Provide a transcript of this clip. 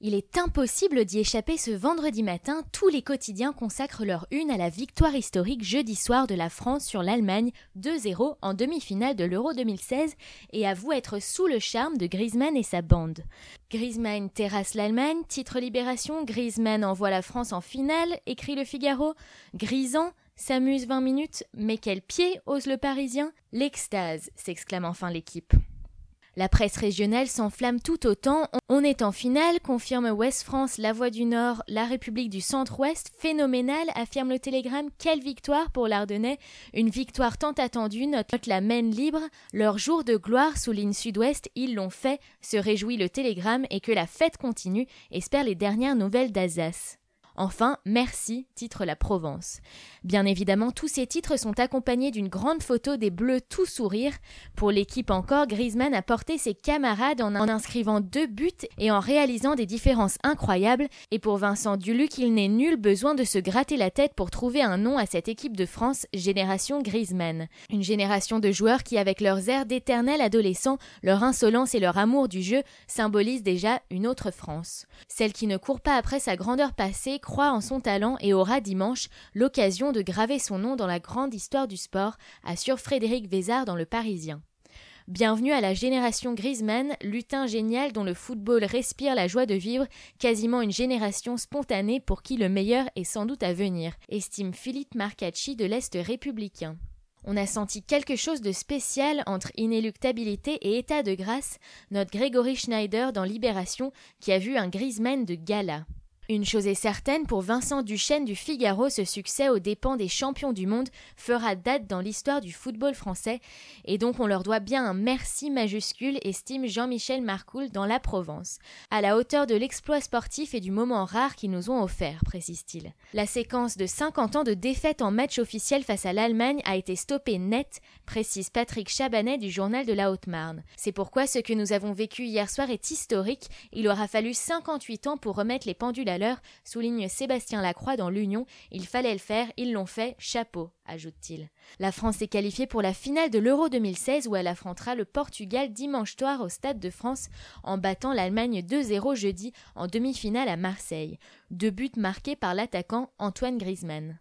Il est impossible d'y échapper ce vendredi matin, tous les quotidiens consacrent leur une à la victoire historique jeudi soir de la France sur l'Allemagne 2-0 en demi-finale de l'Euro 2016 et avouent être sous le charme de Griezmann et sa bande. Griezmann terrasse l'Allemagne, titre Libération, Griezmann envoie la France en finale, écrit le Figaro, Grisant s'amuse 20 minutes, mais quel pied ose le Parisien? L'extase, s'exclame enfin l'équipe. La presse régionale s'enflamme tout autant. On est en finale, confirme Ouest France, La Voix du Nord, La République du Centre-Ouest. Phénoménal, affirme le Télégramme. Quelle victoire pour l'Ardennais Une victoire tant attendue, note la Maine libre. Leur jour de gloire, souligne Sud-Ouest, ils l'ont fait, se réjouit le Télégramme et que la fête continue, espère les dernières nouvelles d'Alsace. Enfin, merci, titre la Provence. Bien évidemment, tous ces titres sont accompagnés d'une grande photo des Bleus tout sourire. Pour l'équipe encore, Griezmann a porté ses camarades en, inscrivant deux buts et en réalisant des différences incroyables. Et pour Vincent Duluc, il n'est nul besoin de se gratter la tête pour trouver un nom à cette équipe de France, Génération Griezmann. Une génération de joueurs qui, avec leurs airs d'éternel adolescent, leur insolence et leur amour du jeu, symbolisent déjà une autre France. Celle qui ne court pas après sa grandeur passée, croit en son talent et aura dimanche l'occasion de graver son nom dans la grande histoire du sport, assure Frédéric Vézard dans Le Parisien. Bienvenue à la génération Griezmann, lutin génial dont le football respire la joie de vivre, quasiment une génération spontanée pour qui le meilleur est sans doute à venir, estime Philippe Marcacci de l'Est républicain. On a senti quelque chose de spécial entre inéluctabilité et état de grâce, note Grégory Schneider dans Libération, qui a vu un Griezmann de gala. Une chose est certaine, pour Vincent Duchesne du Figaro, ce succès aux dépens des champions du monde fera date dans l'histoire du football français, et donc on leur doit bien un merci majuscule, estime Jean-Michel Marcoul dans La Provence, à la hauteur de l'exploit sportif et du moment rare qu'ils nous ont offert, précise-t-il. La séquence de 50 ans de défaite en match officiel face à l'Allemagne a été stoppée net, précise Patrick Chabanet du journal de la Haute-Marne. C'est pourquoi ce que nous avons vécu hier soir est historique, il aura fallu 58 ans pour remettre les pendules à souligne Sébastien Lacroix dans l'Union. Il fallait le faire, ils l'ont fait, chapeau, ajoute-t-il. La France est qualifiée pour la finale de l'Euro 2016 où elle affrontera le Portugal dimanche soir au Stade de France en battant l'Allemagne 2-0 jeudi en demi-finale à Marseille. Deux buts marqués par l'attaquant Antoine Griezmann.